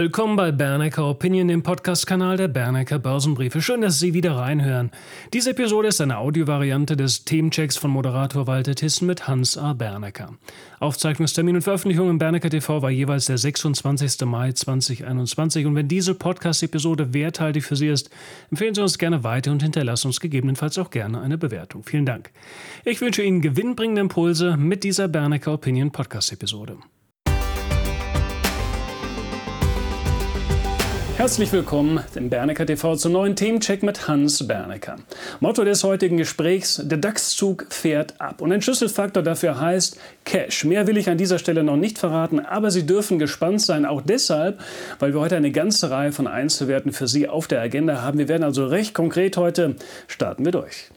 Willkommen bei Bernecker Opinion, dem Podcast-Kanal der Bernecker Börsenbriefe. Schön, dass Sie wieder reinhören. Diese Episode ist eine Audiovariante des Themenchecks von Moderator Walter Thyssen mit Hans A. Bernecker. Aufzeichnungstermin und Veröffentlichung im Bernecker TV war jeweils der 26. Mai 2021. Und wenn diese Podcast-Episode werthaltig für Sie ist, empfehlen Sie uns gerne weiter und hinterlassen uns gegebenenfalls auch gerne eine Bewertung. Vielen Dank. Ich wünsche Ihnen gewinnbringende Impulse mit dieser Bernecker Opinion Podcast-Episode. Herzlich willkommen im Bernecker TV zum neuen Themencheck mit Hans Bernecker. Motto des heutigen Gesprächs: Der DAX-Zug fährt ab. Und ein Schlüsselfaktor dafür heißt Cash. Mehr will ich an dieser Stelle noch nicht verraten, aber Sie dürfen gespannt sein, auch deshalb, weil wir heute eine ganze Reihe von Einzelwerten für Sie auf der Agenda haben. Wir werden also recht konkret heute. Starten wir durch.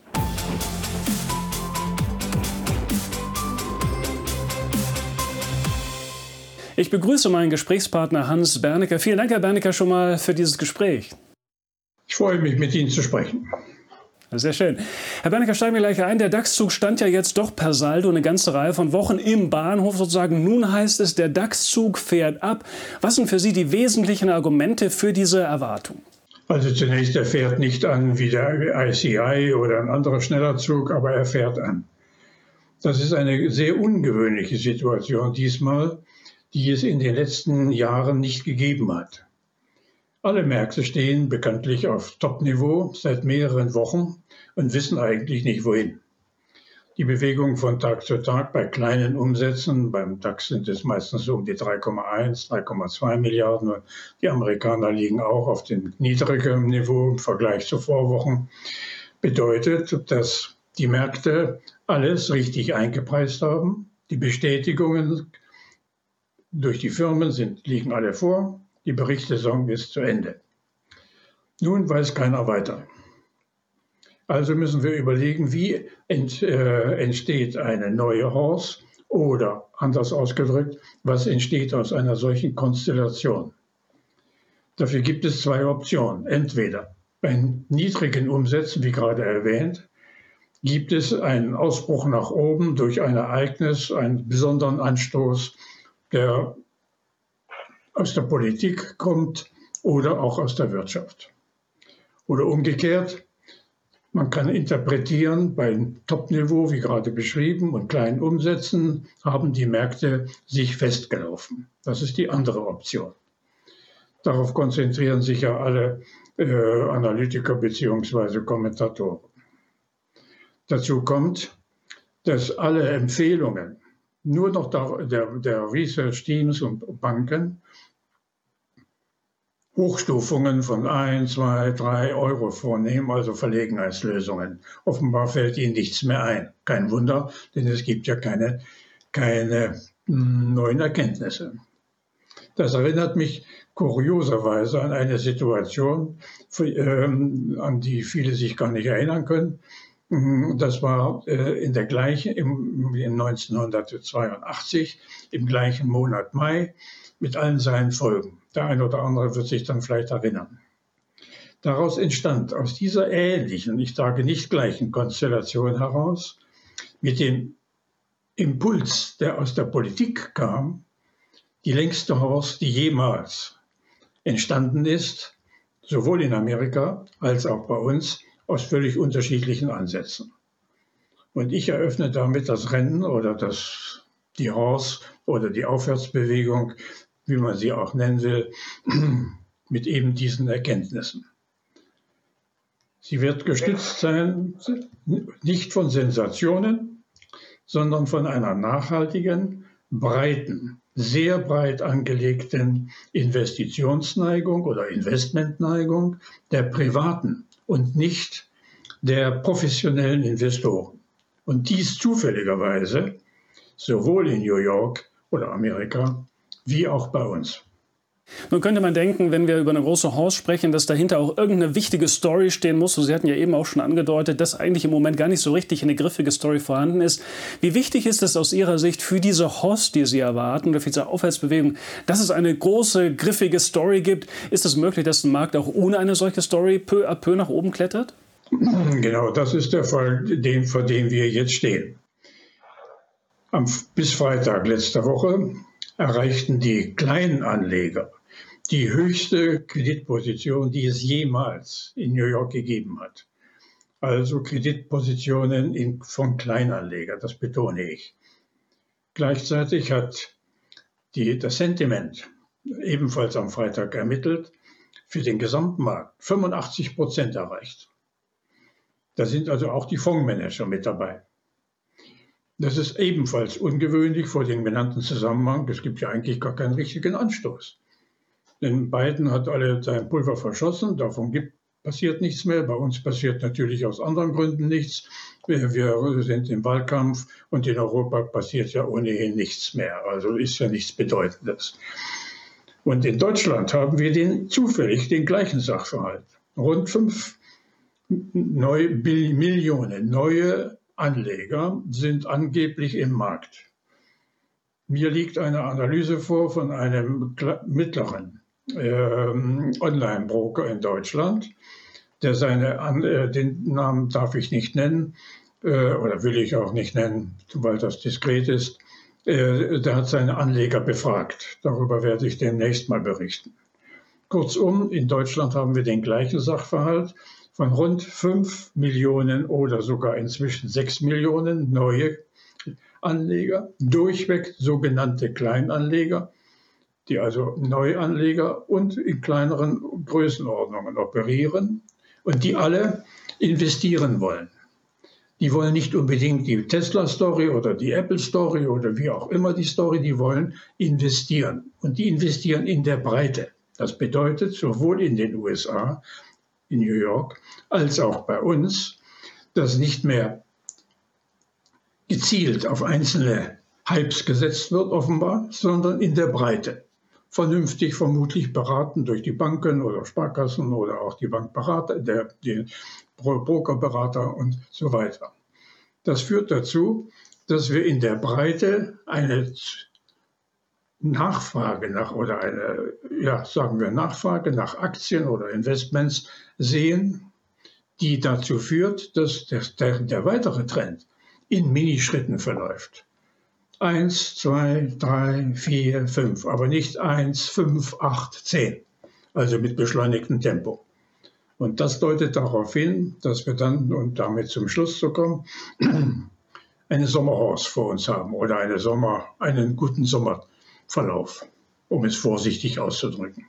Ich begrüße meinen Gesprächspartner Hans Bernecker. Vielen Dank, Herr Bernecker, schon mal für dieses Gespräch. Ich freue mich, mit Ihnen zu sprechen. Sehr schön. Herr Bernecker, steigen wir gleich ein. Der DAX-Zug stand ja jetzt doch per Saldo eine ganze Reihe von Wochen im Bahnhof sozusagen. Nun heißt es, der DAX-Zug fährt ab. Was sind für Sie die wesentlichen Argumente für diese Erwartung? Also zunächst, er fährt nicht an wie der ICI oder ein anderer schneller Zug, aber er fährt an. Das ist eine sehr ungewöhnliche Situation diesmal die es in den letzten Jahren nicht gegeben hat. Alle Märkte stehen bekanntlich auf Top-Niveau seit mehreren Wochen und wissen eigentlich nicht wohin. Die Bewegung von Tag zu Tag bei kleinen Umsätzen, beim DAX sind es meistens um die 3,1, 3,2 Milliarden. Die Amerikaner liegen auch auf dem niedrigeren Niveau im Vergleich zu Vorwochen. Bedeutet, dass die Märkte alles richtig eingepreist haben. Die Bestätigungen durch die Firmen sind, liegen alle vor. Die Berichtssaison ist zu Ende. Nun weiß keiner weiter. Also müssen wir überlegen, wie ent, äh, entsteht eine neue Horse oder anders ausgedrückt, was entsteht aus einer solchen Konstellation. Dafür gibt es zwei Optionen. Entweder bei niedrigen Umsätzen, wie gerade erwähnt, gibt es einen Ausbruch nach oben durch ein Ereignis, einen besonderen Anstoß der aus der Politik kommt oder auch aus der Wirtschaft. Oder umgekehrt, man kann interpretieren, beim Top-Niveau, wie gerade beschrieben, und kleinen Umsätzen haben die Märkte sich festgelaufen. Das ist die andere Option. Darauf konzentrieren sich ja alle äh, Analytiker bzw. Kommentatoren. Dazu kommt, dass alle Empfehlungen nur noch der, der, der Research Teams und Banken Hochstufungen von 1, 2, 3 Euro vornehmen, also Verlegenheitslösungen. Offenbar fällt ihnen nichts mehr ein. Kein Wunder, denn es gibt ja keine, keine hm, neuen Erkenntnisse. Das erinnert mich kurioserweise an eine Situation, ähm, an die viele sich gar nicht erinnern können. Mhm, das war äh, in der gleichen, im, im 1982, im gleichen Monat Mai, mit allen seinen Folgen. Der eine oder andere wird sich dann vielleicht erinnern. Daraus entstand aus dieser ähnlichen, ich sage nicht gleichen Konstellation heraus, mit dem Impuls, der aus der Politik kam, die längste Horst, die jemals entstanden ist, sowohl in Amerika als auch bei uns, aus völlig unterschiedlichen Ansätzen. Und ich eröffne damit das Rennen oder das, die Horse oder die Aufwärtsbewegung, wie man sie auch nennen will, mit eben diesen Erkenntnissen. Sie wird gestützt sein, nicht von Sensationen, sondern von einer nachhaltigen, breiten, sehr breit angelegten Investitionsneigung oder Investmentneigung der privaten und nicht der professionellen Investoren. Und dies zufälligerweise sowohl in New York oder Amerika wie auch bei uns. Nun könnte man denken, wenn wir über eine große Horse sprechen, dass dahinter auch irgendeine wichtige Story stehen muss. Sie hatten ja eben auch schon angedeutet, dass eigentlich im Moment gar nicht so richtig eine griffige Story vorhanden ist. Wie wichtig ist es aus Ihrer Sicht für diese Horse, die Sie erwarten, oder für diese Aufwärtsbewegung, dass es eine große, griffige Story gibt? Ist es möglich, dass ein Markt auch ohne eine solche Story peu à peu nach oben klettert? Genau, das ist der Fall, den, vor dem wir jetzt stehen. Am, bis Freitag letzter Woche erreichten die kleinen Anleger die höchste Kreditposition, die es jemals in New York gegeben hat. Also Kreditpositionen in, von Kleinanlegern, das betone ich. Gleichzeitig hat die, das Sentiment ebenfalls am Freitag ermittelt, für den Gesamtmarkt 85 Prozent erreicht. Da sind also auch die Fondsmanager mit dabei. Das ist ebenfalls ungewöhnlich vor dem genannten Zusammenhang. Es gibt ja eigentlich gar keinen richtigen Anstoß. Denn Biden hat alle sein Pulver verschossen, davon gibt, passiert nichts mehr. Bei uns passiert natürlich aus anderen Gründen nichts. Wir, wir sind im Wahlkampf und in Europa passiert ja ohnehin nichts mehr. Also ist ja nichts Bedeutendes. Und in Deutschland haben wir den, zufällig den gleichen Sachverhalt. Rund fünf neue Millionen neue Anleger sind angeblich im Markt. Mir liegt eine Analyse vor von einem mittleren äh, Online-Broker in Deutschland, der seine, äh, den Namen darf ich nicht nennen äh, oder will ich auch nicht nennen, weil das diskret ist. Äh, der hat seine Anleger befragt. Darüber werde ich demnächst mal berichten. Kurzum, in Deutschland haben wir den gleichen Sachverhalt von rund 5 Millionen oder sogar inzwischen 6 Millionen neue Anleger, durchweg sogenannte Kleinanleger, die also Neuanleger und in kleineren Größenordnungen operieren und die alle investieren wollen. Die wollen nicht unbedingt die Tesla-Story oder die Apple-Story oder wie auch immer die Story, die wollen investieren. Und die investieren in der Breite. Das bedeutet, sowohl in den USA in New York als auch bei uns, dass nicht mehr gezielt auf einzelne Hypes gesetzt wird, offenbar, sondern in der Breite. Vernünftig vermutlich beraten durch die Banken oder Sparkassen oder auch die Bankberater, der, die Brokerberater und so weiter. Das führt dazu, dass wir in der Breite eine Nachfrage nach oder eine, ja, sagen wir Nachfrage nach Aktien oder Investments sehen, die dazu führt, dass der, der, der weitere Trend in Minischritten verläuft. Eins, zwei, drei, vier, fünf, aber nicht eins, fünf, acht, zehn. Also mit beschleunigtem Tempo. Und das deutet darauf hin, dass wir dann, und damit zum Schluss zu kommen, eine Sommerhorse vor uns haben oder eine Sommer, einen guten Sommer Verlauf, um es vorsichtig auszudrücken.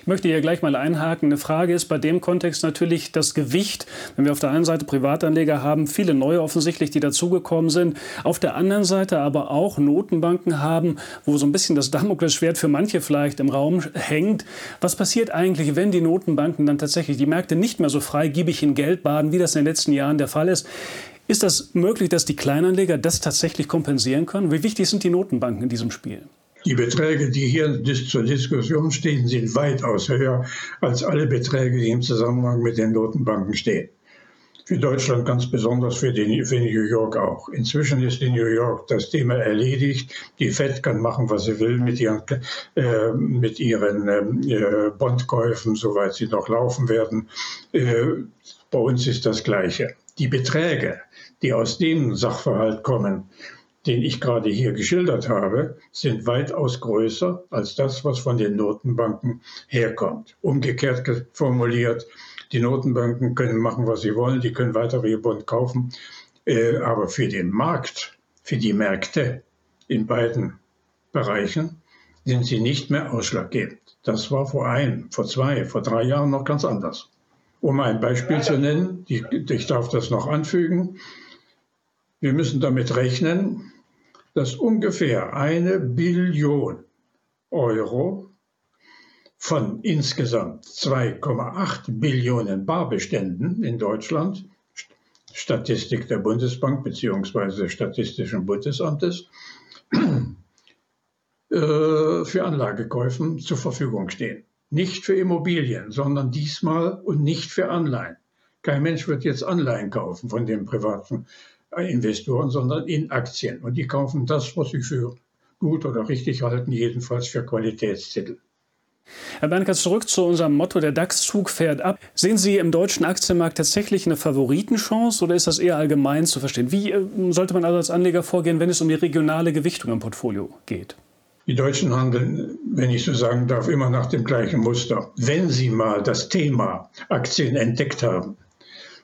Ich möchte hier gleich mal einhaken. Eine Frage ist bei dem Kontext natürlich das Gewicht. Wenn wir auf der einen Seite Privatanleger haben, viele neue offensichtlich, die dazugekommen sind, auf der anderen Seite aber auch Notenbanken haben, wo so ein bisschen das Damoklesschwert für manche vielleicht im Raum hängt. Was passiert eigentlich, wenn die Notenbanken dann tatsächlich die Märkte nicht mehr so freigiebig in Geld baden, wie das in den letzten Jahren der Fall ist? Ist das möglich, dass die Kleinanleger das tatsächlich kompensieren können? Wie wichtig sind die Notenbanken in diesem Spiel? Die Beträge, die hier zur Diskussion stehen, sind weitaus höher als alle Beträge, die im Zusammenhang mit den Notenbanken stehen. Für Deutschland ganz besonders, für, den, für New York auch. Inzwischen ist in New York das Thema erledigt. Die Fed kann machen, was sie will mit ihren, äh, mit ihren äh, Bondkäufen, soweit sie noch laufen werden. Äh, bei uns ist das Gleiche. Die Beträge, die aus dem Sachverhalt kommen, den ich gerade hier geschildert habe, sind weitaus größer als das, was von den Notenbanken herkommt. Umgekehrt formuliert, die Notenbanken können machen, was sie wollen, die können weitere ihr Bond kaufen, äh, aber für den Markt, für die Märkte in beiden Bereichen sind sie nicht mehr ausschlaggebend. Das war vor ein, vor zwei, vor drei Jahren noch ganz anders. Um ein Beispiel zu nennen, ich darf das noch anfügen, wir müssen damit rechnen, dass ungefähr eine Billion Euro von insgesamt 2,8 Billionen Barbeständen in Deutschland, Statistik der Bundesbank bzw. Statistischen Bundesamtes, äh, für Anlagekäufen zur Verfügung stehen. Nicht für Immobilien, sondern diesmal und nicht für Anleihen. Kein Mensch wird jetzt Anleihen kaufen von den privaten Investoren, sondern in Aktien. Und die kaufen das, was sie für gut oder richtig halten, jedenfalls für Qualitätstitel. Herr Bernkers, zurück zu unserem Motto, der DAX-Zug fährt ab. Sehen Sie im deutschen Aktienmarkt tatsächlich eine Favoritenchance oder ist das eher allgemein zu verstehen? Wie äh, sollte man also als Anleger vorgehen, wenn es um die regionale Gewichtung im Portfolio geht? Die Deutschen handeln, wenn ich so sagen darf, immer nach dem gleichen Muster. Wenn sie mal das Thema Aktien entdeckt haben,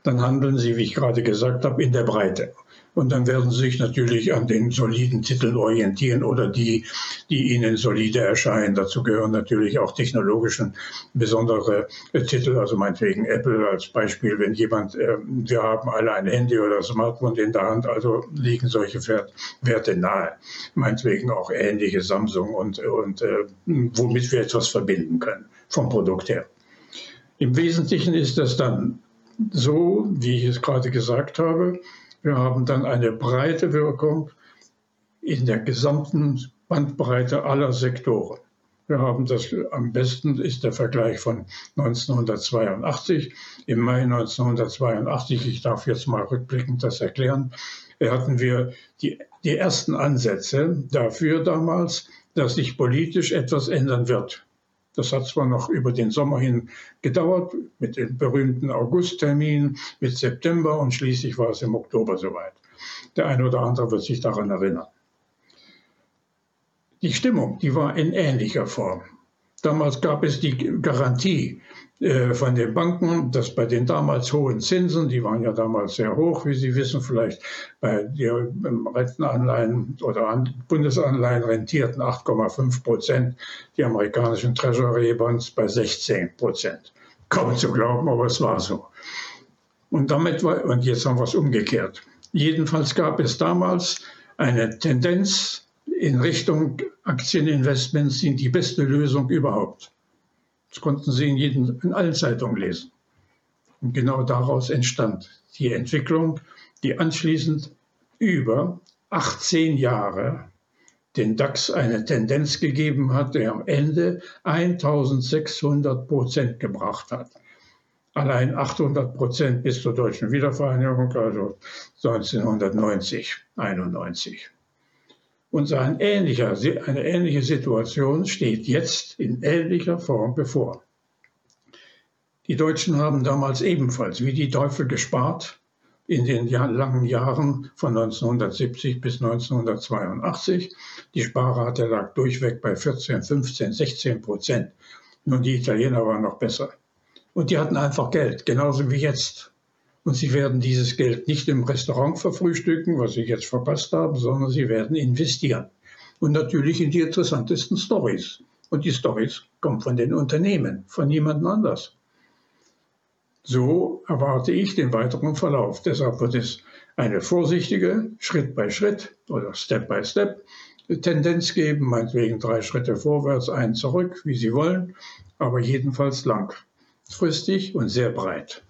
dann handeln sie, wie ich gerade gesagt habe, in der Breite. Und dann werden sie sich natürlich an den soliden Titeln orientieren oder die, die ihnen solide erscheinen. Dazu gehören natürlich auch technologischen besondere äh, Titel, also meinetwegen Apple als Beispiel, wenn jemand, äh, wir haben alle ein Handy oder Smartphone in der Hand, also liegen solche Werte nahe. Meinetwegen auch ähnliche Samsung und, und äh, womit wir etwas verbinden können vom Produkt her. Im Wesentlichen ist das dann so, wie ich es gerade gesagt habe, wir haben dann eine breite Wirkung in der gesamten Bandbreite aller Sektoren. Wir haben das am besten ist der Vergleich von 1982. Im Mai 1982, ich darf jetzt mal rückblickend das erklären, hatten wir die, die ersten Ansätze dafür damals, dass sich politisch etwas ändern wird. Das hat zwar noch über den Sommer hin gedauert, mit dem berühmten Augusttermin, mit September und schließlich war es im Oktober soweit. Der eine oder andere wird sich daran erinnern. Die Stimmung, die war in ähnlicher Form. Damals gab es die Garantie äh, von den Banken, dass bei den damals hohen Zinsen, die waren ja damals sehr hoch, wie Sie wissen, vielleicht bei den Rentenanleihen oder Bundesanleihen rentierten 8,5 Prozent, die amerikanischen Treasury Bonds bei 16 Prozent. Kaum zu glauben, aber es war so. Und damit war, und jetzt haben wir es umgekehrt. Jedenfalls gab es damals eine Tendenz in Richtung Aktieninvestments sind die beste Lösung überhaupt. Das konnten Sie in, jeden, in allen Zeitungen lesen. Und genau daraus entstand die Entwicklung, die anschließend über 18 Jahre den DAX eine Tendenz gegeben hat, der am Ende 1600 Prozent gebracht hat. Allein 800 Prozent bis zur deutschen Wiedervereinigung, also 1990, 91. Und ein ähnlicher, eine ähnliche Situation steht jetzt in ähnlicher Form bevor. Die Deutschen haben damals ebenfalls wie die Teufel gespart in den langen Jahren von 1970 bis 1982. Die Sparrate lag durchweg bei 14, 15, 16 Prozent. Nur die Italiener waren noch besser. Und die hatten einfach Geld, genauso wie jetzt. Und sie werden dieses Geld nicht im Restaurant verfrühstücken, was sie jetzt verpasst haben, sondern sie werden investieren. Und natürlich in die interessantesten Stories. Und die Stories kommen von den Unternehmen, von niemandem anders. So erwarte ich den weiteren Verlauf. Deshalb wird es eine vorsichtige Schritt bei Schritt oder Step by Step Tendenz geben, meinetwegen drei Schritte vorwärts, einen zurück, wie Sie wollen, aber jedenfalls langfristig und sehr breit.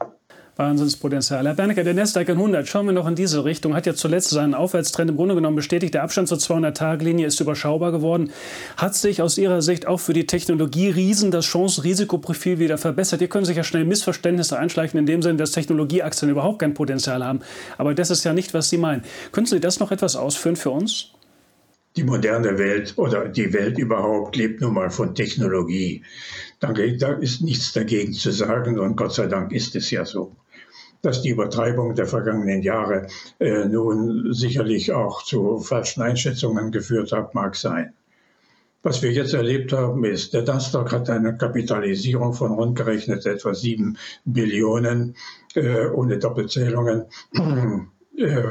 Wahnsinnspotenzial. Herr Bernecker, der Nasdaq 100, schauen wir noch in diese Richtung, hat ja zuletzt seinen Aufwärtstrend im Grunde genommen bestätigt. Der Abstand zur 200-Tage-Linie ist überschaubar geworden. Hat sich aus Ihrer Sicht auch für die Technologie-Riesen das Chance-Risikoprofil wieder verbessert? Hier können sich ja schnell Missverständnisse einschleichen, in dem Sinne, dass Technologieaktien überhaupt kein Potenzial haben. Aber das ist ja nicht, was Sie meinen. Können Sie das noch etwas ausführen für uns? Die moderne Welt oder die Welt überhaupt lebt nun mal von Technologie. Da ist nichts dagegen zu sagen und Gott sei Dank ist es ja so dass die Übertreibung der vergangenen Jahre äh, nun sicherlich auch zu falschen Einschätzungen geführt hat, mag sein. Was wir jetzt erlebt haben, ist, der Nasdaq hat eine Kapitalisierung von rundgerechnet etwa 7 Billionen äh, ohne Doppelzählungen äh,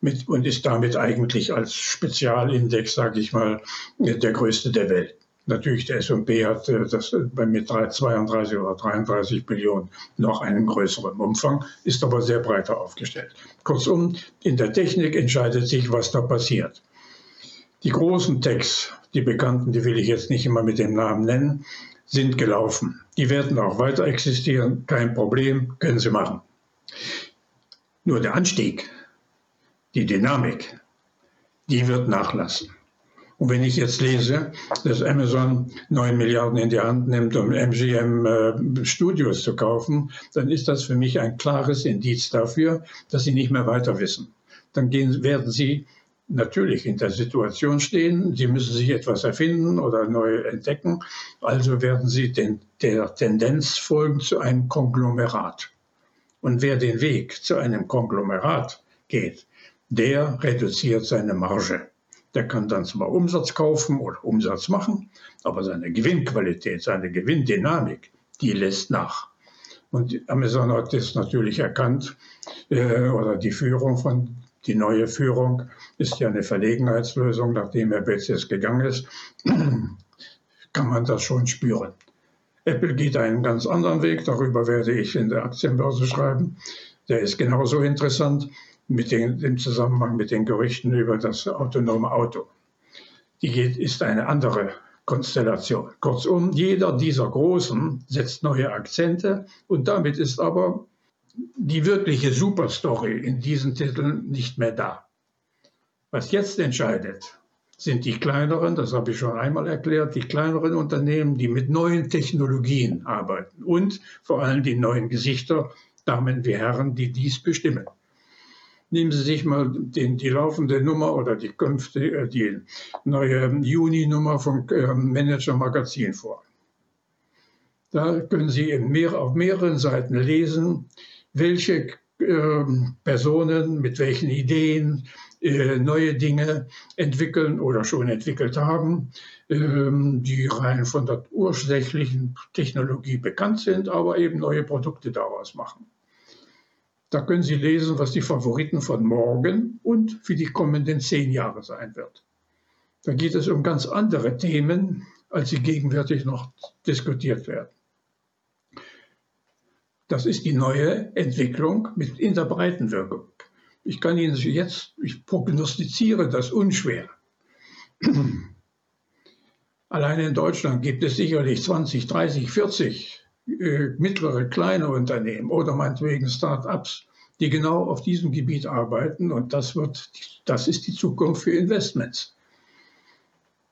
mit, und ist damit eigentlich als Spezialindex, sage ich mal, der größte der Welt. Natürlich, der S&P hat äh, das äh, mit 32 oder 33 Billionen noch einen größeren Umfang, ist aber sehr breiter aufgestellt. Kurzum, in der Technik entscheidet sich, was da passiert. Die großen Techs, die bekannten, die will ich jetzt nicht immer mit dem Namen nennen, sind gelaufen. Die werden auch weiter existieren, kein Problem, können sie machen. Nur der Anstieg, die Dynamik, die wird nachlassen. Und wenn ich jetzt lese, dass Amazon 9 Milliarden in die Hand nimmt, um MGM äh, Studios zu kaufen, dann ist das für mich ein klares Indiz dafür, dass sie nicht mehr weiter wissen. Dann gehen, werden sie natürlich in der Situation stehen, sie müssen sich etwas erfinden oder neu entdecken, also werden sie den, der Tendenz folgen zu einem Konglomerat. Und wer den Weg zu einem Konglomerat geht, der reduziert seine Marge Der kann dann zwar Umsatz kaufen oder Umsatz machen, aber seine Gewinnqualität, seine Gewinndynamik, die lässt nach. Und Amazon hat das natürlich erkannt, äh, oder die Führung von, die neue Führung ist ja eine Verlegenheitslösung, nachdem Herr Bezos gegangen ist, kann man das schon spüren. Apple geht einen ganz anderen Weg, darüber werde ich in der Aktienbörse schreiben. Der ist genauso interessant mit den, im Zusammenhang mit den Gerüchten über das autonome Auto. Die geht, ist eine andere Konstellation. Kurzum, jeder dieser Großen setzt neue Akzente und damit ist aber die wirkliche Superstory in diesen Titeln nicht mehr da. Was jetzt entscheidet, sind die kleineren, das habe ich schon einmal erklärt, die kleineren Unternehmen, die mit neuen Technologien arbeiten und vor allem die neuen Gesichter, Damen wie Herren, die dies bestimmen. Nehmen Sie sich mal den, die laufende Nummer oder die, künftige, äh, die neue Juni-Nummer vom ähm, Manager Magazin vor. Da können Sie mehr, auf mehreren Seiten lesen, welche äh, Personen mit welchen Ideen äh, neue Dinge entwickeln oder schon entwickelt haben, äh, die rein von der ursächlichen Technologie bekannt sind, aber eben neue Produkte daraus machen. Da können Sie lesen, was die Favoriten von morgen und für die kommenden zehn Jahre sein wird. Da geht es um ganz andere Themen, als sie gegenwärtig noch diskutiert werden. Das ist die neue Entwicklung mit in der Breitenwirkung. Ich kann Ihnen jetzt, ich prognostiziere das unschwer. Allein in Deutschland gibt es sicherlich 20, 30, 40 äh, mittlere, kleine Unternehmen oder meinetwegen Start-ups, die genau auf diesem Gebiet arbeiten. Und das, wird, das ist die Zukunft für Investments.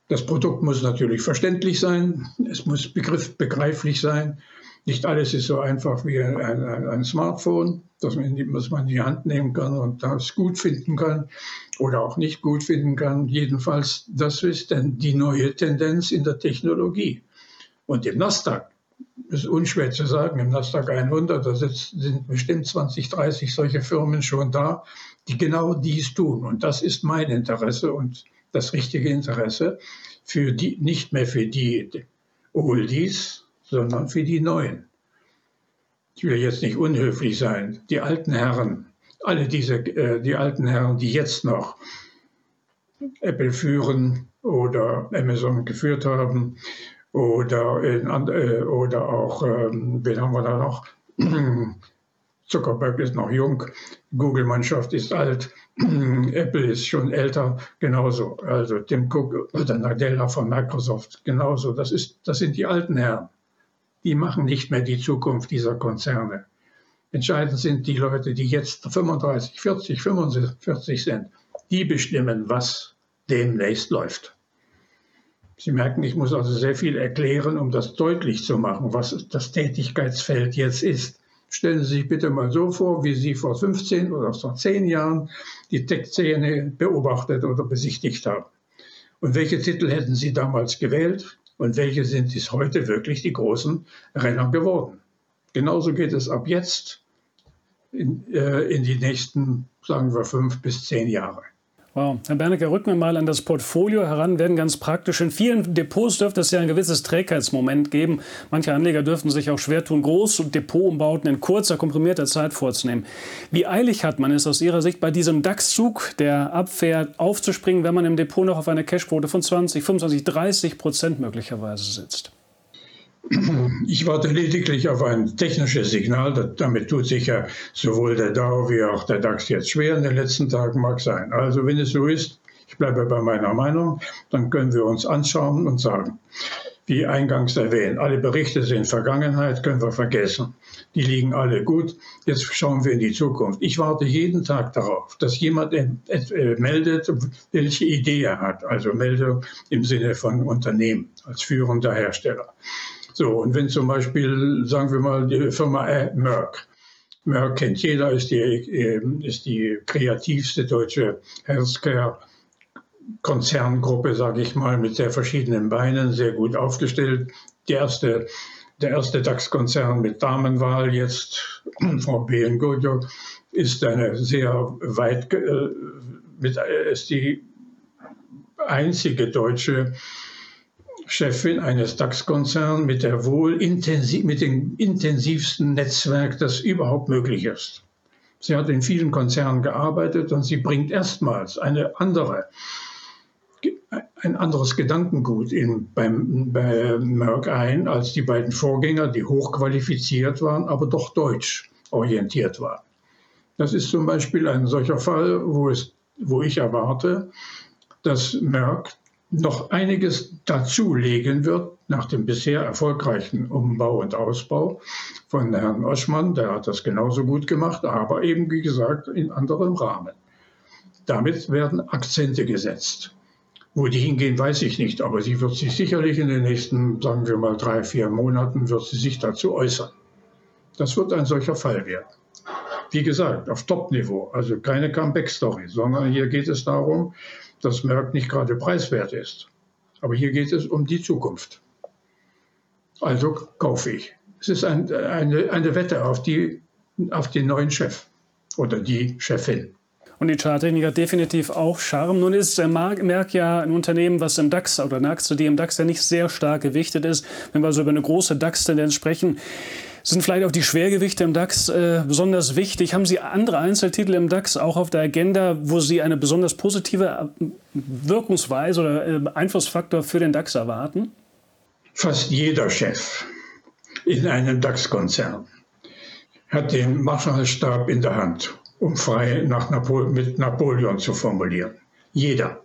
Das Produkt muss natürlich verständlich sein, es muss begriff, begreiflich sein. Nicht alles ist so einfach wie ein, ein, ein Smartphone, das man, das man in die Hand nehmen kann und das gut finden kann oder auch nicht gut finden kann. Jedenfalls, das ist dann die neue Tendenz in der Technologie. Und im Nasdaq ist unschwer zu sagen, im Nasdaq 100, da sind bestimmt 20, 30 solche Firmen schon da, die genau dies tun. Und das ist mein Interesse und das richtige Interesse für die, nicht mehr für die Oldies, sondern für die Neuen. Ich will jetzt nicht unhöflich sein. Die alten Herren, alle diese, äh, die alten Herren, die jetzt noch Apple führen oder Amazon geführt haben oder, in, äh, oder auch, ähm, wen haben wir da noch? Zuckerberg ist noch jung, Google-Mannschaft ist alt, Apple ist schon älter, genauso. Also Tim Cook oder Nadella von Microsoft, genauso. Das, ist, das sind die alten Herren. Die machen nicht mehr die Zukunft dieser Konzerne. Entscheidend sind die Leute, die jetzt 35, 40, 45 sind. Die bestimmen, was demnächst läuft. Sie merken, ich muss also sehr viel erklären, um das deutlich zu machen, was das Tätigkeitsfeld jetzt ist. Stellen Sie sich bitte mal so vor, wie Sie vor 15 oder vor 10 Jahren die Tech-Szene beobachtet oder besichtigt haben. Und welche Titel hätten Sie damals gewählt und welche sind es heute wirklich die großen Renner geworden? Genauso geht es ab jetzt in, äh, in die nächsten, sagen wir, fünf bis zehn Jahre. Wow. Herr Bernecker, rücken wir mal an das Portfolio heran, werden ganz praktisch. In vielen Depots dürfte es ja ein gewisses Trägheitsmoment geben. Manche Anleger dürften sich auch schwer tun, große Depotumbauten in kurzer, komprimierter Zeit vorzunehmen. Wie eilig hat man es aus Ihrer Sicht, bei diesem DAX-Zug, der abfährt, aufzuspringen, wenn man im Depot noch auf eine Cashquote von 20, 25, 30 Prozent möglicherweise sitzt? Ich warte lediglich auf ein technisches Signal. Damit tut sich ja sowohl der DAO wie auch der DAX jetzt schwer in den letzten Tagen, mag sein. Also wenn es so ist, ich bleibe bei meiner Meinung, dann können wir uns anschauen und sagen, wie eingangs erwähnt, alle Berichte sind Vergangenheit, können wir vergessen. Die liegen alle gut. Jetzt schauen wir in die Zukunft. Ich warte jeden Tag darauf, dass jemand äh, meldet, welche Idee er hat. Also Meldung im Sinne von Unternehmen als führender Hersteller. So, und wenn zum Beispiel, sagen wir mal, die Firma Merck, Merck kennt jeder, ist die, ähm, ist die kreativste deutsche Healthcare Konzerngruppe, sage ich mal, mit sehr verschiedenen Beinen, sehr gut aufgestellt. Die erste, der erste DAX-Konzern mit Damenwahl jetzt, VB Gojo, ist eine sehr weit, äh, mit, ist die einzige deutsche Chefin eines DAX-Konzerns mit, mit dem intensivsten Netzwerk, das überhaupt möglich ist. Sie hat in vielen Konzernen gearbeitet und sie bringt erstmals eine andere, ein anderes Gedankengut in, beim, bei Merck ein als die beiden Vorgänger, die hochqualifiziert waren, aber doch deutsch orientiert waren. Das ist zum Beispiel ein solcher Fall, wo, es, wo ich erwarte, dass Merck noch einiges dazulegen wird nach dem bisher erfolgreichen Umbau und Ausbau von Herrn Oschmann. Der hat das genauso gut gemacht, aber eben, wie gesagt, in anderem Rahmen. Damit werden Akzente gesetzt. Wo die hingehen, weiß ich nicht, aber sie wird sich sicherlich in den nächsten, sagen wir mal, drei, vier Monaten, wird sie sich dazu äußern. Das wird ein solcher Fall werden. Wie gesagt, auf Top-Niveau, also keine Comeback-Story, sondern hier geht es darum, dass Merck nicht gerade preiswert ist. Aber hier geht es um die Zukunft. Also kaufe ich. Es ist ein, eine, eine Wette auf, die, auf den neuen Chef oder die Chefin. Und die Charttechnik hat definitiv auch Charme. Nun ist Merck ja ein Unternehmen, was im DAX oder eine Aktie, die im DAX ja nicht sehr stark gewichtet ist. Wenn wir so über eine große DAX-Tendenz sprechen, sind vielleicht auch die Schwergewichte im DAX äh, besonders wichtig? Haben Sie andere Einzeltitel im DAX auch auf der Agenda, wo Sie eine besonders positive äh, Wirkungsweise oder äh, Einflussfaktor für den DAX erwarten? Fast jeder Chef in einem DAX-Konzern hat den Marschallstab in der Hand, um frei nach Napol mit Napoleon zu formulieren. Jeder.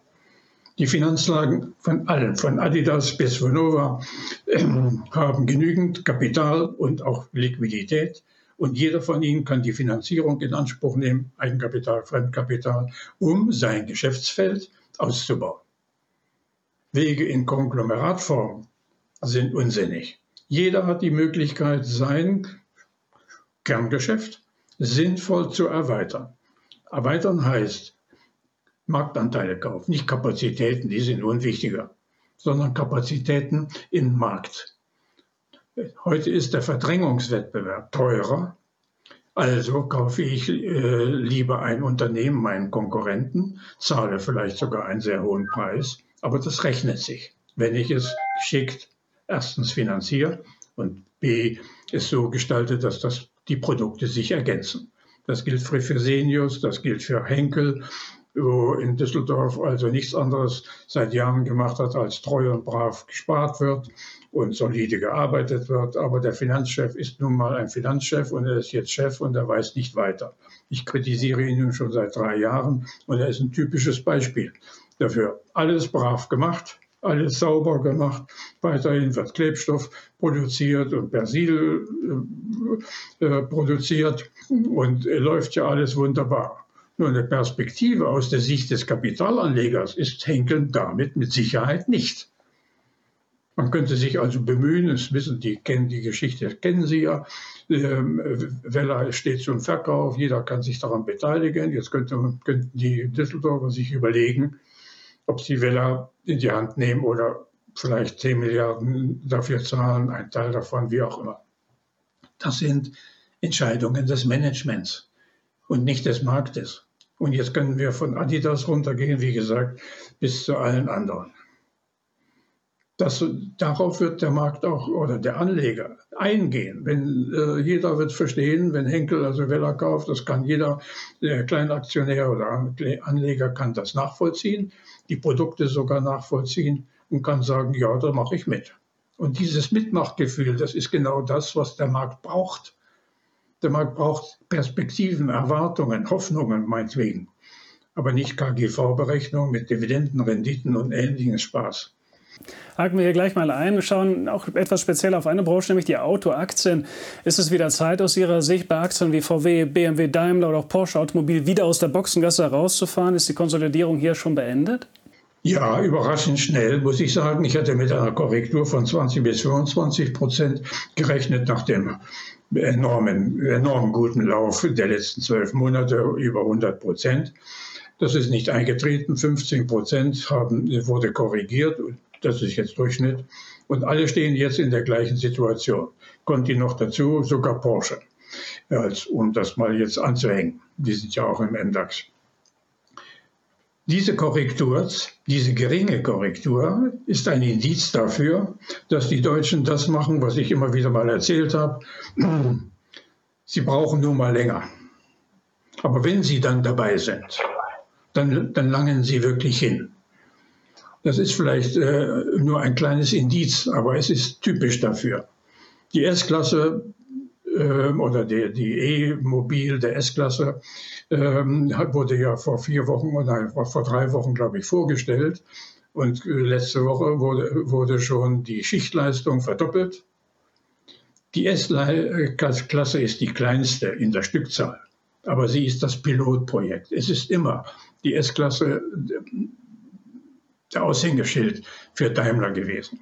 Die Finanzlagen von allen, von Adidas bis Vonova, äh, haben genügend Kapital und auch Liquidität. Und jeder von ihnen kann die Finanzierung in Anspruch nehmen, Eigenkapital, Fremdkapital, um sein Geschäftsfeld auszubauen. Wege in Konglomeratform sind unsinnig. Jeder hat die Möglichkeit, sein Kerngeschäft sinnvoll zu erweitern. Erweitern heißt, Marktanteile kaufen, nicht Kapazitäten, die sind unwichtiger, sondern Kapazitäten im Markt. Heute ist der Verdrängungswettbewerb teurer, also kaufe ich äh, lieber ein Unternehmen, meinen Konkurrenten, zahle vielleicht sogar einen sehr hohen Preis, aber das rechnet sich, wenn ich es geschickt erstens finanziere und b es so gestalte, dass das, die Produkte sich ergänzen. Das gilt für Fresenius, das gilt für Henkel, in Düsseldorf also nichts anderes seit Jahren gemacht hat, als treu und brav gespart wird und solide gearbeitet wird. Aber der Finanzchef ist nun mal ein Finanzchef und er ist jetzt Chef und er weiß nicht weiter. Ich kritisiere ihn nun schon seit drei Jahren und er ist ein typisches Beispiel dafür. Alles brav gemacht, alles sauber gemacht. Weiterhin wird Klebstoff produziert und Persil äh, äh produziert und äh, läuft ja alles wunderbar. Nur eine Perspektive aus der Sicht des Kapitalanlegers ist Henkel damit mit Sicherheit nicht. Man könnte sich also bemühen, es wissen die, kennen die Geschichte, kennen Sie ja. Ähm, Weller steht zum Verkauf, jeder kann sich daran beteiligen. Jetzt könnte, könnten die Düsseldorfer sich überlegen, ob sie Weller in die Hand nehmen oder vielleicht 10 Milliarden dafür zahlen, ein Teil davon, wie auch immer. Das sind Entscheidungen des Managements und nicht des Marktes. Und jetzt können wir von Adidas runtergehen, wie gesagt, bis zu allen anderen. Das, darauf wird der Markt auch oder der Anleger eingehen. Wenn äh, jeder wird verstehen, wenn Henkel also Weller kauft, das kann jeder der Kleinaktionär oder Anleger kann das nachvollziehen, die Produkte sogar nachvollziehen und kann sagen, ja, da mache ich mit. Und dieses Mitmachgefühl, das ist genau das, was der Markt braucht. Der Markt braucht Perspektiven, Erwartungen, Hoffnungen meinetwegen, aber nicht KGV-Berechnung mit Dividenden, Renditen und ähnlichen Spaß. Haken wir hier gleich mal ein. Wir schauen auch etwas speziell auf eine Branche, nämlich die Autoaktien. Ist es wieder Zeit aus Ihrer Sicht bei Aktien wie VW, BMW, Daimler oder auch Porsche Automobil wieder aus der Boxengasse herauszufahren? Ist die Konsolidierung hier schon beendet? Ja, überraschend schnell, muss ich sagen. Ich hatte mit einer Korrektur von 20 bis 25 Prozent gerechnet nach dem enormen, enorm guten Lauf der letzten zwölf Monate, über 100 Prozent. Das ist nicht eingetreten. 15 Prozent haben, wurde korrigiert. Das ist jetzt Durchschnitt. Und alle stehen jetzt in der gleichen Situation. Conti noch dazu, sogar Porsche. Als, um das mal jetzt anzuhängen. Die sind ja auch im MDAX. Diese Korrektur, diese geringe Korrektur ist ein Indiz dafür, dass die Deutschen das machen, was ich immer wieder mal erzählt habe. Sie brauchen nur mal länger. Aber wenn sie dann dabei sind, dann, dann langen sie wirklich hin. Das ist vielleicht äh, nur ein kleines Indiz, aber es ist typisch dafür. Die S-Klasse oder die, die E-Mobil der S-Klasse äh, wurde ja vor vier Wochen oder vor drei Wochen, glaube ich, vorgestellt. Und äh, letzte Woche wurde, wurde schon die Schichtleistung verdoppelt. Die S-Klasse ist die kleinste in der Stückzahl, aber sie ist das Pilotprojekt. Es ist immer die S-Klasse der Aushängeschild für Daimler gewesen.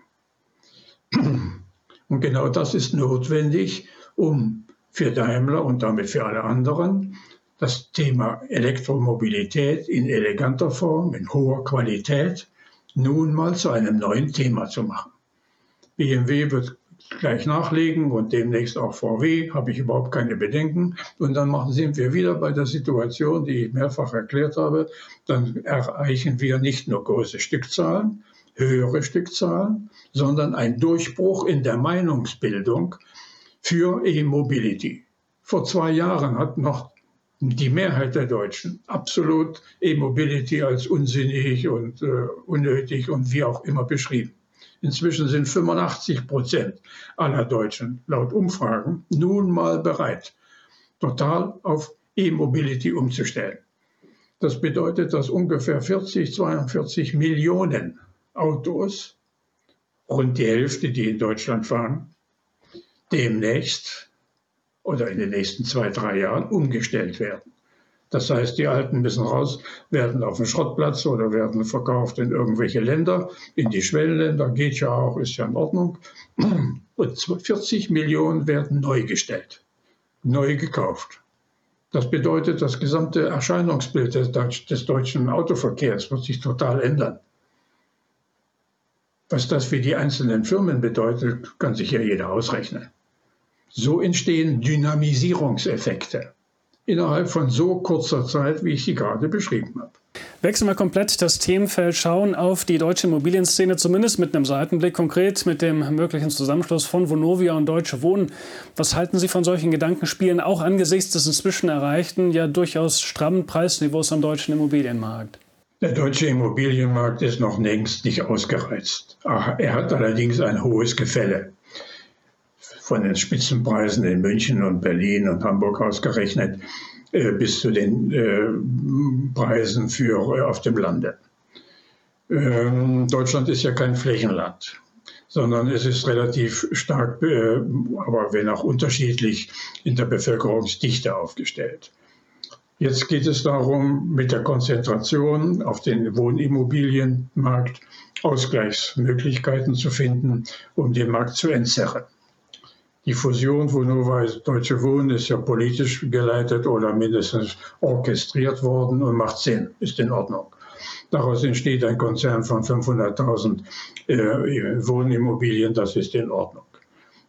Und genau das ist notwendig, um für Daimler und damit für alle anderen das Thema Elektromobilität in eleganter Form, in hoher Qualität, nun mal zu einem neuen Thema zu machen. BMW wird gleich nachlegen und demnächst auch VW, habe ich überhaupt keine Bedenken. Und dann machen, sind wir wieder bei der Situation, die ich mehrfach erklärt habe. Dann erreichen wir nicht nur große Stückzahlen, höhere Stückzahlen, sondern ein Durchbruch in der Meinungsbildung für E-Mobility. Vor zwei Jahren hat noch die Mehrheit der Deutschen absolut E-Mobility als unsinnig und äh, unnötig und wie auch immer beschrieben. Inzwischen sind 85 Prozent aller Deutschen laut Umfragen nun mal bereit, total auf E-Mobility umzustellen. Das bedeutet, dass ungefähr 40, 42 Millionen Autos, rund die Hälfte, die in Deutschland fahren, demnächst oder in den nächsten zwei, drei Jahren umgestellt werden. Das heißt, die Alten müssen raus, werden auf den Schrottplatz oder werden verkauft in irgendwelche Länder, in die Schwellenländer, geht ja auch, ist ja in Ordnung. Und 40 Millionen werden neu gestellt, neu gekauft. Das bedeutet, das gesamte Erscheinungsbild des, deutschen Autoverkehrs wird sich total ändern. Was das für die einzelnen Firmen bedeutet, kann sich ja jeder ausrechnen. So entstehen Dynamisierungseffekte innerhalb von so kurzer Zeit, wie ich sie gerade beschrieben habe. Wechseln wir komplett das Themenfeld, schauen auf die deutsche Immobilienszene, zumindest mit einem Seitenblick, konkret mit dem möglichen Zusammenschluss von Vonovia und Deutsche Wohnen. Was halten Sie von solchen Gedankenspielen, auch angesichts des inzwischen erreichten, ja durchaus strammen Preisniveaus am deutschen Immobilienmarkt? Der deutsche Immobilienmarkt ist noch längst nicht ausgereizt. Er hat allerdings ein hohes Gefälle von den Spitzenpreisen in München und Berlin und Hamburg ausgerechnet äh, bis zu den äh, Preisen für äh, auf dem Lande. Ähm, Deutschland ist ja kein Flächenland, sondern es ist relativ stark, aber wenn auch unterschiedlich in der Bevölkerungsdichte aufgestellt. Jetzt geht es darum, mit der Konzentration auf den Wohnimmobilienmarkt Ausgleichsmöglichkeiten zu finden, um den Markt zu entzerren. Die Fusion Vonova Deutsche Wohnen ist ja politisch geleitet oder mindestens orchestriert worden und macht Sinn, ist in Ordnung. Daraus entsteht ein Konzern von 500.000 äh, Wohnimmobilien, das ist in Ordnung.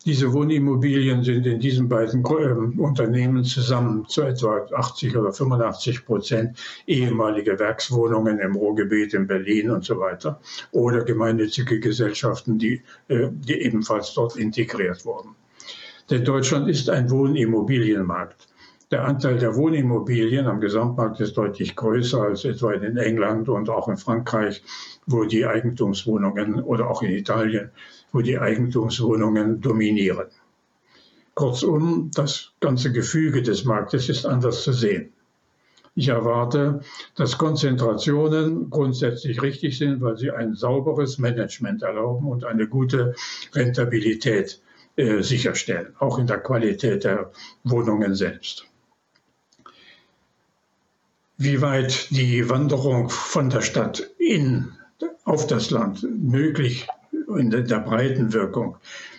Diese Wohnimmobilien sind in diesen beiden äh, Unternehmen zusammen zu etwa 80 oder 85 Prozent ehemalige Werkswohnungen im Ruhrgebiet in Berlin und so weiter oder gemeinnützige Gesellschaften, die, äh, die ebenfalls dort integriert wurden. Denn Deutschland ist ein Wohnimmobilienmarkt. Der Anteil der Wohnimmobilien am Gesamtmarkt ist deutlich größer als etwa in England und auch in Frankreich, wo die Eigentumswohnungen oder auch in Italien, wo die Eigentumswohnungen dominieren. Kurzum, das ganze Gefüge des Marktes ist anders zu sehen. Ich erwarte, dass Konzentrationen grundsätzlich richtig sind, weil sie ein sauberes Management erlauben und eine gute Rentabilität äh, sicherstellen, auch in der Qualität der Wohnungen selbst. Wie weit die Wanderung von der Stadt in auf das Land möglich in der breiten Wirkung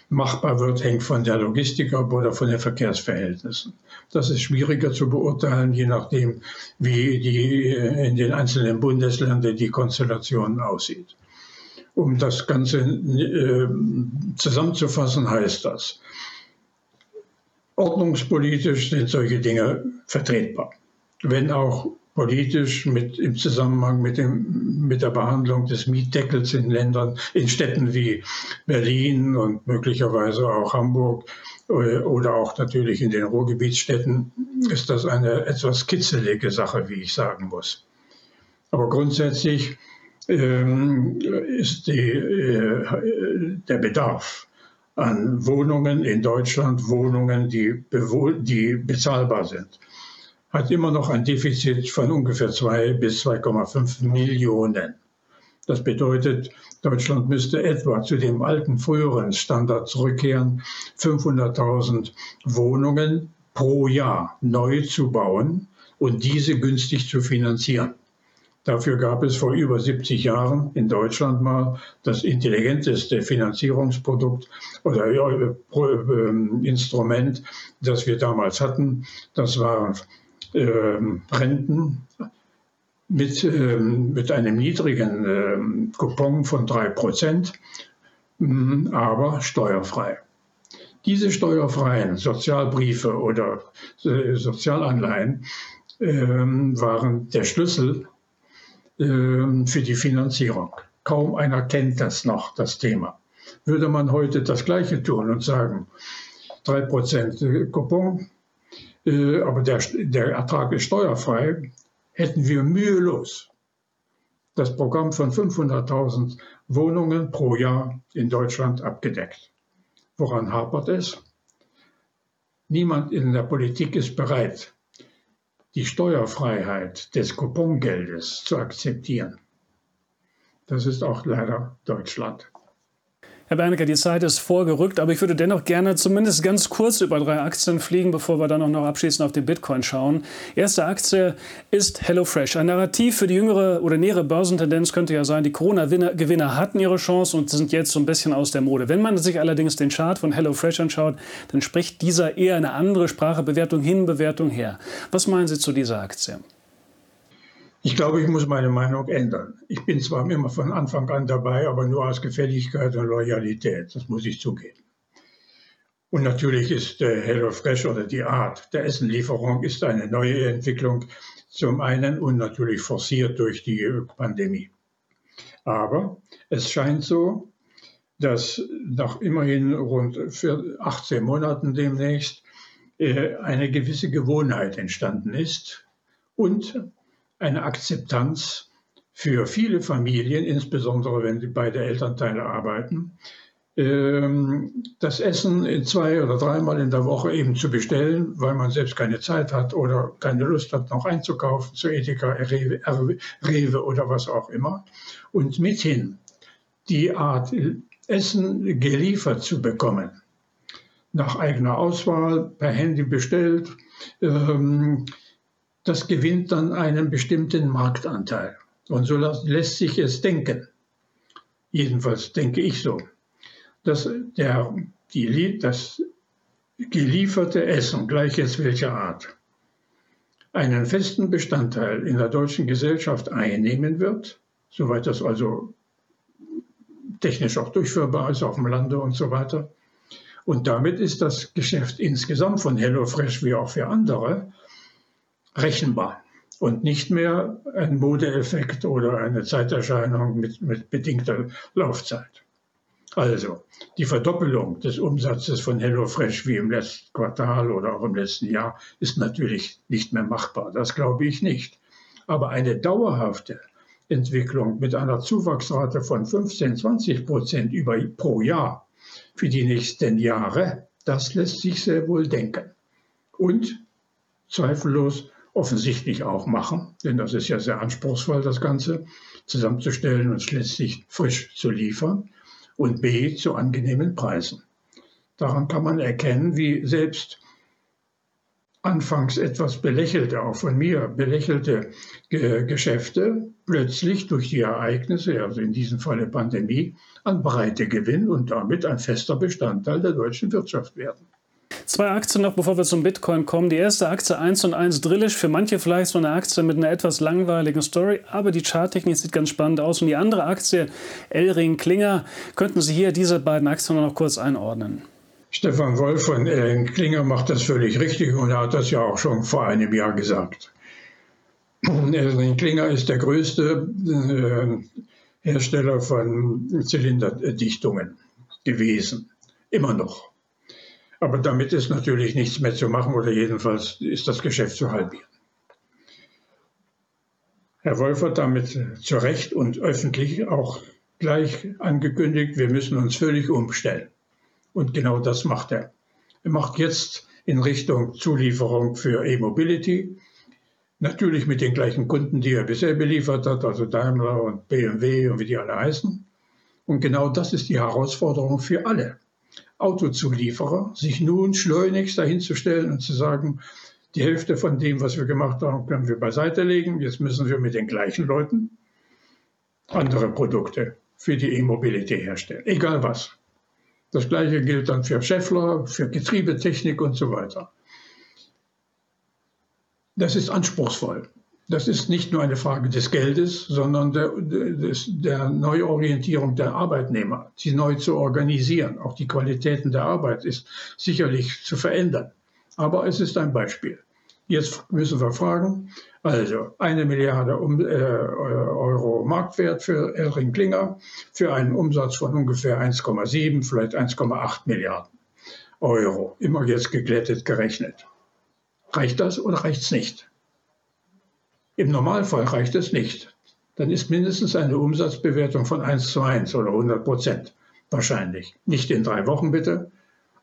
machbar wird, hängt von der Logistik ab oder von den Verkehrsverhältnissen. Das ist schwieriger zu beurteilen, je nachdem, wie die äh, in den einzelnen Bundesländern die Konstellation aussieht. Um das Ganze äh, zusammenzufassen, heißt das, ordnungspolitisch sind solche Dinge vertretbar, wenn auch politisch mit, im Zusammenhang mit, dem, mit der Behandlung des Mietdeckels in Ländern, in Städten wie Berlin und möglicherweise auch Hamburg äh, oder auch natürlich in den Ruhrgebietsstädten ist das eine etwas kitzelige Sache, wie ich sagen muss. Aber grundsätzlich ist die, äh, der Bedarf an Wohnungen in Deutschland, Wohnungen, die, die bezahlbar sind, hat immer noch ein Defizit von ungefähr 2 bis 2,5 Millionen. Das bedeutet, Deutschland müsste etwa zu dem alten früheren Standard zurückkehren, 500.000 Wohnungen pro Jahr neu zu bauen und diese günstig zu finanzieren. Dafür gab es vor über 70 Jahren in Deutschland mal das intelligenteste Finanzierungsprodukt oder äh, äh, Instrument, das wir damals hatten. Das waren äh, Renten mit, äh, mit einem niedrigen äh, Coupon von 3%, mh, aber steuerfrei. Diese steuerfreien Sozialbriefe oder äh, Sozialanleihen ähm, waren der Schlüssel ähm, für die Finanzierung. Kaum einer kennt das noch, das Thema. Würde man heute das Gleiche tun und sagen, 3% Coupon, äh, aber der, der Ertrag ist steuerfrei, hätten wir mühelos das Programm von 500.000 Wohnungen pro Jahr in Deutschland abgedeckt. Woran hapert es? Niemand in der Politik ist bereit, die Steuerfreiheit des Coupongeldes zu akzeptieren. Das ist auch leider Deutschland. Herr Bernecker, die Zeit ist vorgerückt, aber ich würde dennoch gerne zumindest ganz kurz über drei Aktien fliegen, bevor wir dann auch noch abschließend auf den Bitcoin schauen. Erste Aktie ist HelloFresh. Ein Narrativ für die jüngere oder nähere Börsentendenz könnte ja sein, die Corona-Gewinner hatten ihre Chance und sind jetzt so ein bisschen aus der Mode. Wenn man sich allerdings den Chart von HelloFresh anschaut, dann spricht dieser eher eine andere Sprache, Bewertung hin, Bewertung her. Was meinen Sie zu dieser Aktie? Ich glaube, ich muss meine Meinung ändern. Ich bin zwar immer von Anfang an dabei, aber nur aus Gefälligkeit und Loyalität. Das muss ich zugeben. Und natürlich ist äh, HelloFresh oder die Art der Essenlieferung ist eine neue Entwicklung zum einen und natürlich forciert durch die Pandemie. Aber es scheint so, dass nach immerhin rund 18 Monaten demnächst äh, eine gewisse Gewohnheit entstanden ist und eine Akzeptanz für viele Familien, insbesondere wenn beide Elternteile arbeiten, ähm, das Essen zwei oder dreimal in der Woche eben zu bestellen, weil man selbst keine Zeit hat oder keine Lust hat, noch einzukaufen zu Edeka, Rewe, Rewe oder was auch immer. Und mithin die Art Essen geliefert zu bekommen, nach eigener Auswahl, per Handy bestellt, ähm, das gewinnt dann einen bestimmten Marktanteil. Und so lässt sich es denken, jedenfalls denke ich so, dass der, die, das gelieferte Essen, gleich jetzt welcher Art, einen festen Bestandteil in der deutschen Gesellschaft einnehmen wird, soweit das also technisch auch durchführbar ist auf dem Lande und so weiter. Und damit ist das Geschäft insgesamt von HelloFresh wie auch für andere rechenbar und nicht mehr ein Modeeffekt oder eine Zeiterscheinung mit, mit bedingter Laufzeit. Also die Verdoppelung des Umsatzes von HelloFresh wie im letzten Quartal oder auch im letzten Jahr ist natürlich nicht mehr machbar. Das glaube ich nicht. Aber eine dauerhafte Entwicklung mit einer Zuwachsrate von 15, 20 Prozent über, pro Jahr für die nächsten Jahre, das lässt sich sehr wohl denken. Und zweifellos offensichtlich auch machen, denn das ist ja sehr anspruchsvoll, das Ganze zusammenzustellen und schließlich frisch zu liefern und B zu angenehmen Preisen. Daran kann man erkennen, wie selbst anfangs etwas belächelte, auch von mir belächelte Geschäfte plötzlich durch die Ereignisse, also in diesem Falle Pandemie, an Breite gewinnen und damit ein fester Bestandteil der deutschen Wirtschaft werden. Zwei Aktien noch, bevor wir zum Bitcoin kommen. Die erste Aktie 1 und 1 Drillisch. Für manche vielleicht so eine Aktie mit einer etwas langweiligen Story, aber die Charttechnik sieht ganz spannend aus. Und die andere Aktie, Elring Klinger, könnten Sie hier diese beiden Aktien noch kurz einordnen? Stefan Wolf von Elring Klinger macht das völlig richtig und hat das ja auch schon vor einem Jahr gesagt. Elring Klinger ist der größte äh, Hersteller von Zylinderdichtungen gewesen. Immer noch. Aber damit ist natürlich nichts mehr zu machen oder jedenfalls ist das Geschäft zu halbieren. Herr Wolf hat damit zu Recht und öffentlich auch gleich angekündigt, wir müssen uns völlig umstellen. Und genau das macht er. Er macht jetzt in Richtung Zulieferung für E-Mobility, natürlich mit den gleichen Kunden, die er bisher beliefert hat, also Daimler und BMW und wie die alle heißen. Und genau das ist die Herausforderung für alle Autozulieferer, sich nun schleunigst dahinzustellen und zu sagen, die Hälfte von dem, was wir gemacht haben, können wir beiseite legen. Jetzt müssen wir mit den gleichen Leuten andere Produkte für die E-Mobility herstellen, egal was. Das gleiche gilt dann für Scheffler, für Getriebetechnik und so weiter. Das ist anspruchsvoll. Das ist nicht nur eine Frage des Geldes, sondern der, des, der Neuorientierung der Arbeitnehmer, sie neu zu organisieren. Auch die Qualitäten der Arbeit ist sicherlich zu verändern. Aber es ist ein Beispiel. Jetzt müssen wir fragen, also eine Milliarde äh, Euro Marktwert für Elring Klinger für einen Umsatz von ungefähr 1,7, vielleicht 1,8 Milliarden Euro. Immer jetzt geglättet gerechnet. Reicht das oder reicht es nicht? Im Normalfall reicht es nicht. Dann ist mindestens eine Umsatzbewertung von 1 zu 1 oder 100 Prozent wahrscheinlich. Nicht in drei Wochen bitte,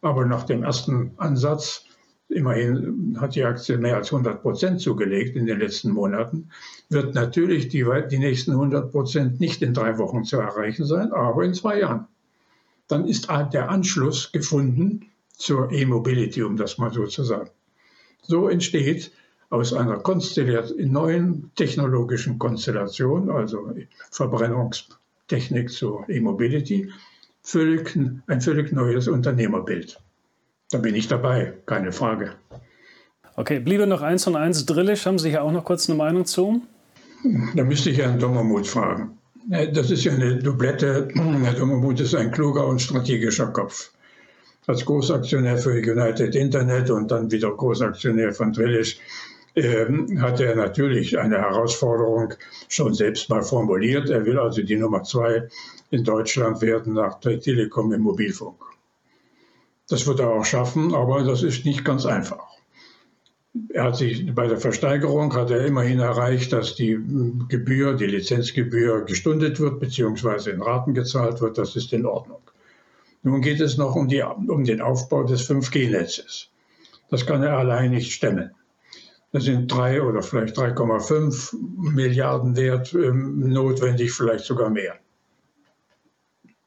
aber nach dem ersten Ansatz immerhin hat die Aktie mehr als 100 Prozent zugelegt in den letzten Monaten, wird natürlich die, die nächsten 100 Prozent nicht in drei Wochen zu erreichen sein, aber in zwei Jahren. Dann ist der Anschluss gefunden zur E-Mobility, um das mal so zu sagen. So entsteht aus einer neuen technologischen Konstellation, also Verbrennungstechnik zur E-Mobility, ein völlig neues Unternehmerbild. Da bin ich dabei, keine Frage. Okay, bliebe noch eins und eins Drillisch. Haben Sie hier auch noch kurz eine Meinung zu? Da müsste ich Herrn Dommermuth fragen. Äh, das ist ja eine Doublette. Herr Dommermuth ist ein kluger und strategischer Kopf. Als Großaktionär für United Internet und dann wieder Großaktionär von Drillisch hat er natürlich eine Herausforderung schon selbst mal formuliert. Er will also die Nummer zwei in Deutschland werden nach der Telekom im Mobilfunk. Das wird er auch schaffen, aber das ist nicht ganz einfach. Er hat sich bei der Versteigerung hat er immerhin erreicht, dass die Gebühr, die Lizenzgebühr gestundet wird bzw. in Raten gezahlt wird. Das ist in Ordnung. Nun geht es noch um, die, um den Aufbau des 5G-Netzes. Das kann er allein nicht stemmen. Das sind drei oder vielleicht 3,5 Milliarden wert ähm, notwendig, vielleicht sogar mehr.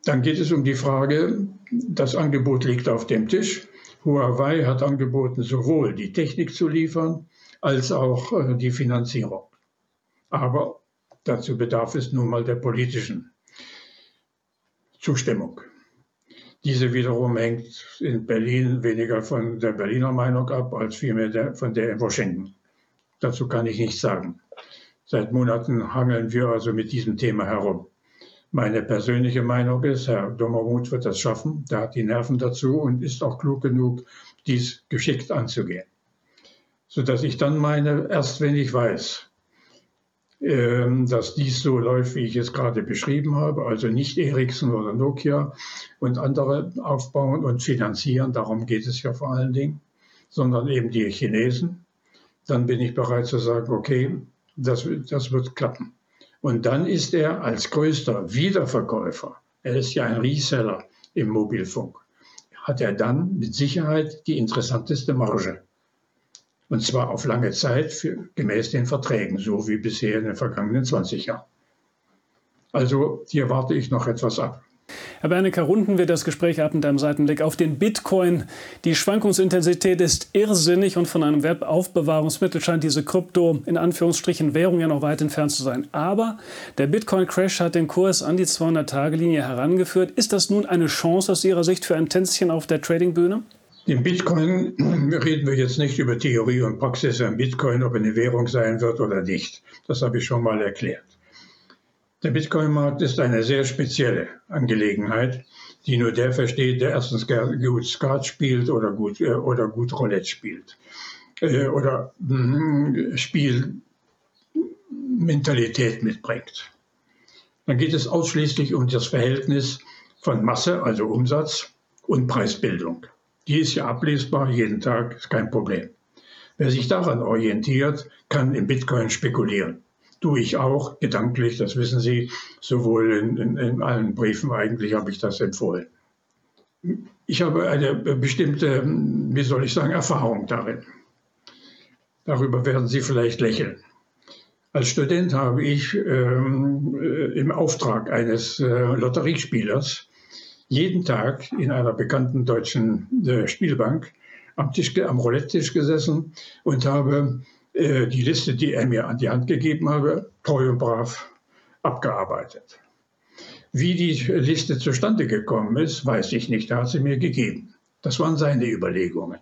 Dann geht es um die Frage, das Angebot liegt auf dem Tisch. Huawei hat angeboten, sowohl die Technik zu liefern als auch äh, die Finanzierung. Aber dazu bedarf es nun mal der politischen Zustimmung. Diese wiederum hängt in Berlin weniger von der Berliner Meinung ab, als vielmehr der, von der in Washington. Dazu kann ich nichts sagen. Seit Monaten hangeln wir also mit diesem Thema herum. Meine persönliche Meinung ist, Herr Dommermuth wird das schaffen, der hat die Nerven dazu und ist auch klug genug, dies geschickt anzugehen. Sodass ich dann meine, erst wenn ich weiß, dass dies so läuft, wie ich es gerade beschrieben habe, also nicht Ericsson oder Nokia und andere aufbauen und finanzieren, darum geht es ja vor allen Dingen, sondern eben die Chinesen, dann bin ich bereit zu sagen, okay, das, das wird klappen. Und dann ist er als größter Wiederverkäufer, er ist ja ein Reseller im Mobilfunk, hat er dann mit Sicherheit die interessanteste Marge. Und zwar auf lange Zeit für, gemäß den Verträgen, so wie bisher in den vergangenen 20 Jahren. Also hier warte ich noch etwas ab. Herr Bernecker, runden wir das Gespräch ab mit einem Seitenblick auf den Bitcoin. Die Schwankungsintensität ist irrsinnig und von einem Webaufbewahrungsmittel scheint diese Krypto in Anführungsstrichen Währung ja noch weit entfernt zu sein. Aber der Bitcoin-Crash hat den Kurs an die 200-Tage-Linie herangeführt. Ist das nun eine Chance aus Ihrer Sicht für ein Tänzchen auf der Tradingbühne? Im Bitcoin reden wir jetzt nicht über Theorie und Praxis am Bitcoin, ob eine Währung sein wird oder nicht. Das habe ich schon mal erklärt. Der Bitcoin-Markt ist eine sehr spezielle Angelegenheit, die nur der versteht, der erstens gut Skat spielt oder gut, äh, oder gut Roulette spielt. Äh, oder mh, Spiel Mentalität mitbringt. Dann geht es ausschließlich um das Verhältnis von Masse, also Umsatz, und Preisbildung. Die ist ja ablesbar jeden Tag, ist kein Problem. Wer sich daran orientiert, kann im Bitcoin spekulieren. Tue ich auch, gedanklich, das wissen Sie, sowohl in, in, in allen Briefen eigentlich habe ich das empfohlen. Ich habe eine bestimmte, wie soll ich sagen, Erfahrung darin. Darüber werden Sie vielleicht lächeln. Als Student habe ich ähm, äh, im Auftrag eines äh, Lotteriespielers jeden Tag in einer bekannten deutschen äh, Spielbank am, Tisch, am Roulette-Tisch gesessen und habe äh, die Liste, die er mir an die Hand gegeben habe, treu und brav abgearbeitet. Wie die Liste zustande gekommen ist, weiß ich nicht. Da hat sie mir gegeben. Das waren seine Überlegungen.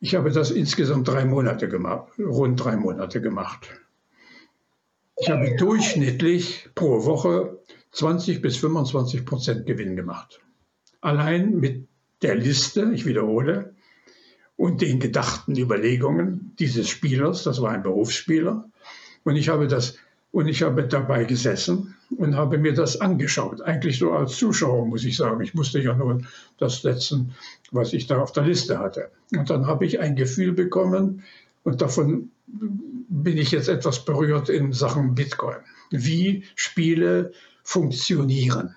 Ich habe das insgesamt drei Monate gemacht, rund drei Monate gemacht. Ich habe durchschnittlich pro Woche 20 bis 25 Prozent Gewinn gemacht. Allein mit der Liste, ich wiederhole, und den gedachten Überlegungen dieses Spielers, das war ein Berufsspieler, und ich habe das und ich habe dabei gesessen und habe mir das angeschaut. Eigentlich so als Zuschauer, muss ich sagen. Ich musste ja nur das setzen, was ich da auf der Liste hatte. Und dann habe ich ein Gefühl bekommen, und davon bin ich jetzt etwas berührt in Sachen Bitcoin. Wie Spiele funktionieren.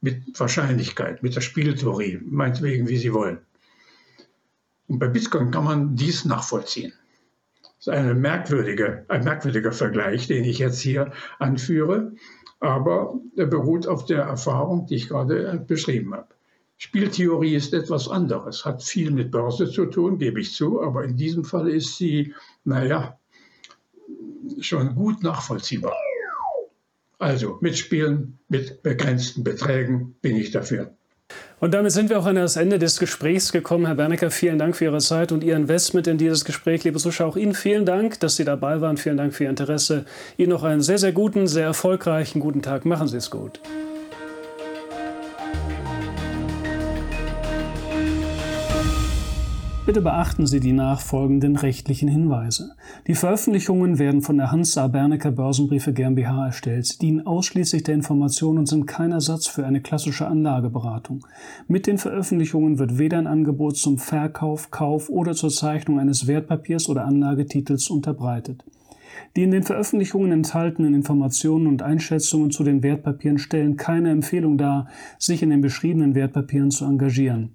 Mit Wahrscheinlichkeit, mit der Spieltheorie, meinetwegen, wie Sie wollen. Und bei Bitcoin kann man dies nachvollziehen. Das ist eine merkwürdige, ein merkwürdiger Vergleich, den ich jetzt hier anführe, aber er beruht auf der Erfahrung, die ich gerade beschrieben habe. Spieltheorie ist etwas anderes, hat viel mit Börse zu tun, gebe ich zu, aber in diesem Fall ist sie, naja, schon gut nachvollziehbar. Also mitspielen mit begrenzten Beträgen bin ich dafür. Und damit sind wir auch an das Ende des Gesprächs gekommen. Herr Bernecker, vielen Dank für Ihre Zeit und Ihr Investment in dieses Gespräch. Liebe Zuschauer, auch Ihnen vielen Dank, dass Sie dabei waren. Vielen Dank für Ihr Interesse. Ihnen noch einen sehr, sehr guten, sehr erfolgreichen guten Tag. Machen Sie es gut. Bitte beachten Sie die nachfolgenden rechtlichen Hinweise. Die Veröffentlichungen werden von der Hans A. Bernecker Börsenbriefe GmbH erstellt, dienen ausschließlich der Information und sind kein Ersatz für eine klassische Anlageberatung. Mit den Veröffentlichungen wird weder ein Angebot zum Verkauf, Kauf oder zur Zeichnung eines Wertpapiers oder Anlagetitels unterbreitet. Die in den Veröffentlichungen enthaltenen Informationen und Einschätzungen zu den Wertpapieren stellen keine Empfehlung dar, sich in den beschriebenen Wertpapieren zu engagieren.